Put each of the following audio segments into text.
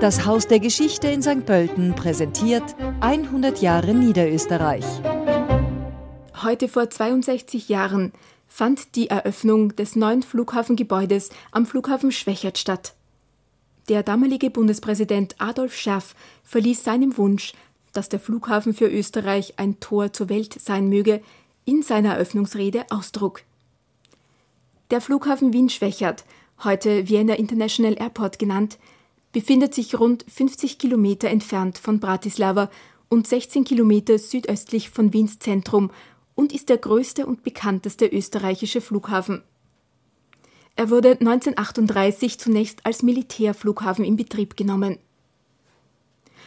Das Haus der Geschichte in St. Pölten präsentiert 100 Jahre Niederösterreich. Heute vor 62 Jahren fand die Eröffnung des neuen Flughafengebäudes am Flughafen Schwächert statt. Der damalige Bundespräsident Adolf Scherf verließ seinem Wunsch, dass der Flughafen für Österreich ein Tor zur Welt sein möge, in seiner Eröffnungsrede Ausdruck. Der Flughafen Wien-Schwächert, heute Vienna International Airport genannt, befindet sich rund 50 Kilometer entfernt von Bratislava und 16 Kilometer südöstlich von Wiens Zentrum und ist der größte und bekannteste österreichische Flughafen. Er wurde 1938 zunächst als Militärflughafen in Betrieb genommen.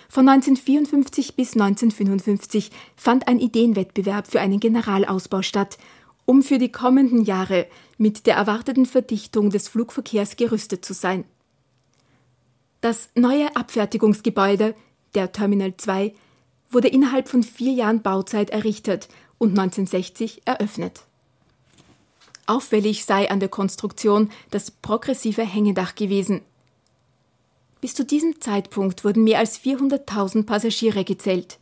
Von 1954 bis 1955 fand ein Ideenwettbewerb für einen Generalausbau statt, um für die kommenden Jahre mit der erwarteten Verdichtung des Flugverkehrs gerüstet zu sein. Das neue Abfertigungsgebäude, der Terminal 2, wurde innerhalb von vier Jahren Bauzeit errichtet und 1960 eröffnet. Auffällig sei an der Konstruktion das progressive Hängedach gewesen. Bis zu diesem Zeitpunkt wurden mehr als 400.000 Passagiere gezählt.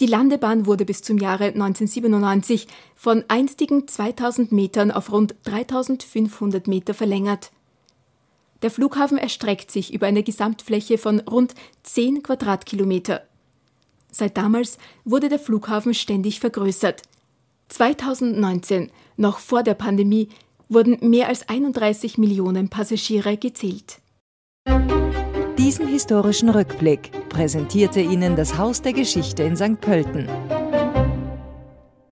Die Landebahn wurde bis zum Jahre 1997 von einstigen 2000 Metern auf rund 3500 Meter verlängert. Der Flughafen erstreckt sich über eine Gesamtfläche von rund 10 Quadratkilometer. Seit damals wurde der Flughafen ständig vergrößert. 2019, noch vor der Pandemie, wurden mehr als 31 Millionen Passagiere gezählt. Diesen historischen Rückblick präsentierte Ihnen das Haus der Geschichte in St. Pölten.